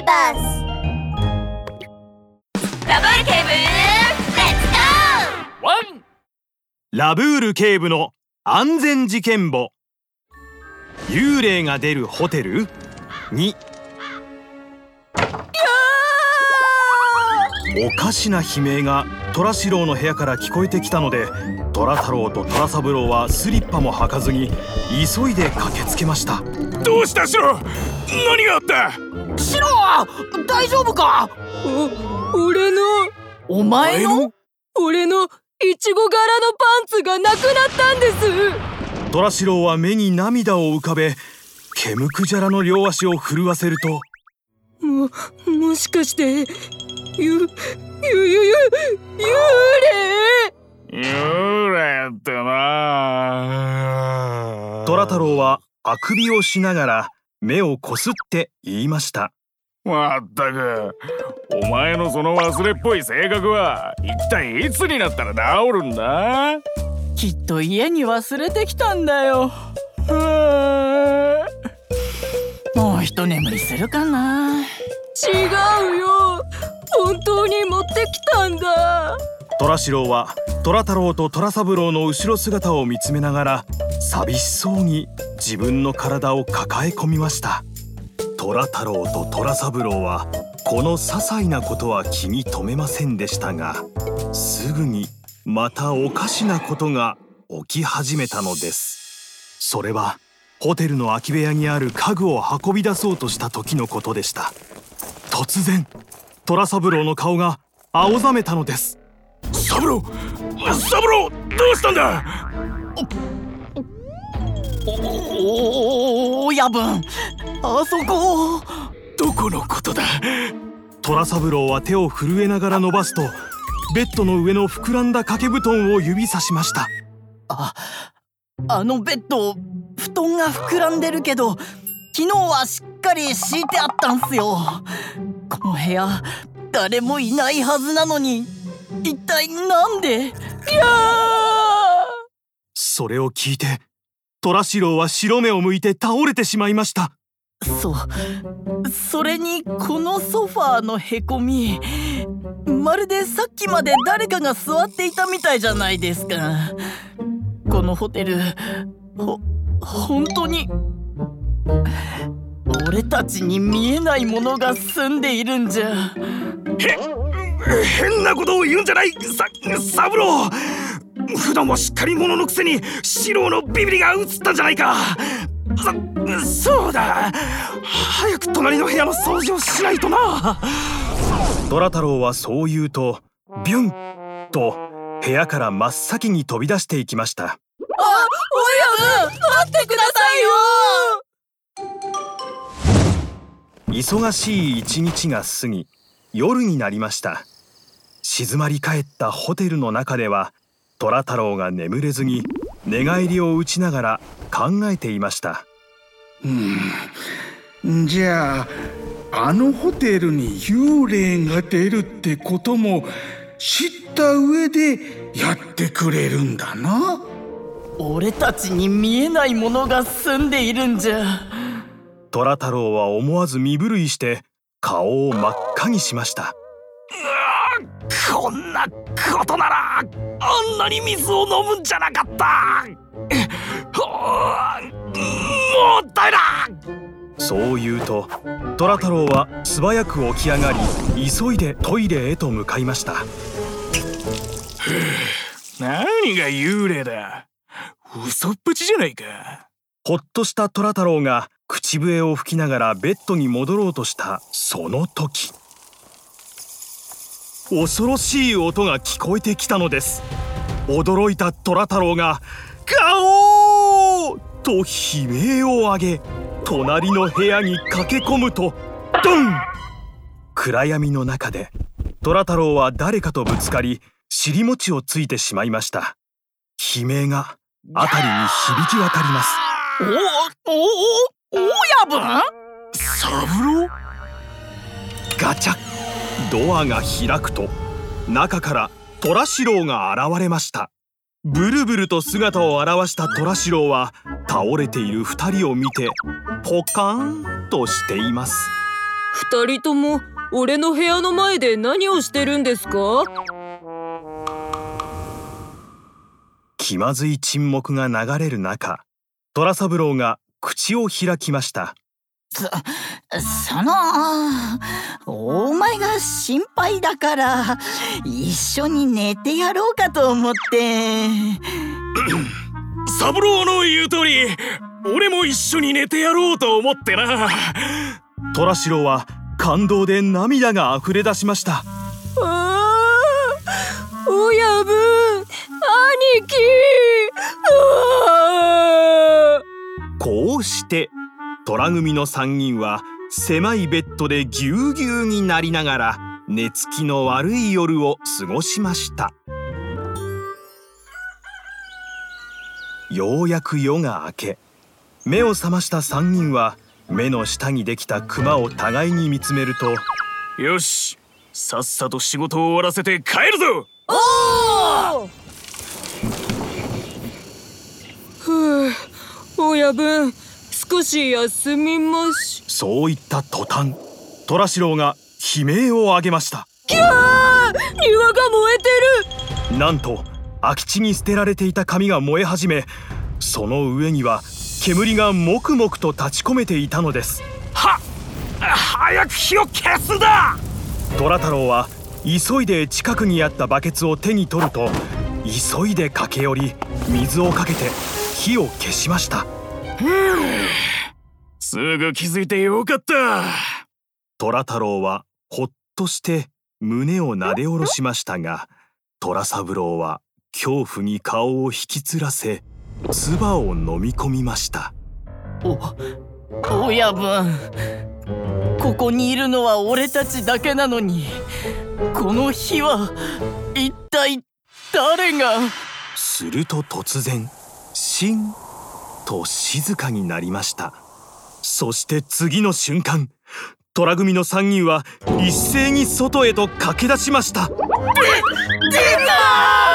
ーバスラブール警部レッツゴーワンラブール警部の安全事件簿。幽霊が出るホテル？2おかしな悲鳴が虎四郎の部屋から聞こえてきたので虎太郎と虎三郎はスリッパも履かずに急いで駆けつけました。どうしたシロ？何があった？シロ大丈夫か?お俺のお前の?俺のいちご柄のパンツがなくなったんです。虎四郎は目に涙を浮かべ毛むくじゃらの両足を震わせるとももしかしてゆゆゆゆ幽霊？幽霊ってな虎太郎はあくびをしながら目をこすって言いました。まったく。お前のその忘れっぽい性格は一体いつになったら治るんだ？きっと家に忘れてきたんだよ。もう一眠りするかな。違うよ。本当に持ってきたんだ。虎四郎は虎太郎と虎三郎の後ろ姿を見つめながら寂しそうに自分の体を抱え込みました。虎太郎と虎三郎はこの些細なことは気に留めませんでしたがすぐにまたおかしなことが起き始めたのです。それはホテルの空き部屋にある家具を運び出そうとした時のことでした。突然虎三郎の顔が青ざめたのです。サブロサブロどうしたんだ？おお親分あそこ。どこのことだ？虎三郎は手を震えながら伸ばすとベッドの上の膨らんだ掛け布団を指さしました。ああのベッド布団が膨らんでるけど昨日はしっかり敷いてあったんすよ。この部屋誰もいないはずなのに一体なんで？いやそれを聞いて虎四郎は白目を向いて倒れてしまいました。そう。それにこのソファーのへこみ。まるでさっきまで誰かが座っていたみたいじゃないですか。このホテルほ本当に俺たちに見えないものが住んでいるんじゃ。変なことを言うんじゃない。さサブロー普段はしっかり者のくせに四郎のビビりが映ったんじゃないか。そそうだ。早く隣の部屋の掃除をしないとな。虎太郎はそう言うとビュンと部屋から真っ先に飛び出していきました。あ親分待ってくださいよ。忙しい一日が過ぎ夜になりました。静まり返ったホテルの中では虎太郎が眠れずに寝返りを打ちながら考えていました。うん。じゃああのホテルに幽霊が出るってことも知った上でやってくれるんだな。俺たちに見えないものが住んでいるんじゃ。虎太郎は思わず身震いして顔を真っ赤にしましたこんなことならあんなに水を飲むんじゃなかった。もうダメだそう言うと虎太郎は素早く起き上がり急いでトイレへと向かいました。何が幽霊だ。嘘っぷちじゃないか。ほっとした虎太郎が口笛を吹きながらベッドに戻ろうとしたその時恐ろしい音が聞こえてきたのです。驚いた虎太郎が「ガオー!」と悲鳴を上げ隣の部屋に駆け込むとドン！暗闇の中で虎太郎は誰かとぶつかり尻餅をついてしまいました。悲鳴が辺りに響き渡ります。おおお親分サブロガチャドアが開くと中から虎四郎が現れました。ブルブルと姿を現した虎四郎は倒れている二人を見てポカーンとしています。二人とも俺の部屋の前で何をしてるんですか？気まずい沈黙が流れる中虎三郎が口を開きましたそそのお前が心配だから一緒に寝てやろうかと思って。三郎の言う通り俺も一緒に寝てやろうと思ってな。虎四郎は感動で涙が溢れ出しました。虎組の3人は狭いベッドでぎゅうぎゅうになりながら寝つきの悪い夜を過ごしました。ようやく夜が明け目を覚ました3人は目の下にできたクマを互いに見つめるとよしさっさと仕事を終わらせて帰るぞ！ふう親分少し休みまし。そう言った途端虎四郎が悲鳴を上げました。きゃー庭が燃えてる。なんと空き地に捨てられていた紙が燃え始めその上には煙がもくもくと立ち込めていたのです。は早く火を消すだ！虎太郎は急いで近くにあったバケツを手に取ると急いで駆け寄り水をかけて火を消しましたすぐ気づいてよかった。虎太郎はほっとして胸をなで下ろしましたが虎三郎は恐怖に顔を引きつらせ唾を飲み込みました。お親分。ここにいるのは俺たちだけなのにこの火は一体誰が？すると突然シンと静かになりました。そして次の瞬間虎組の3人は一斉に外へと駆け出しました。出た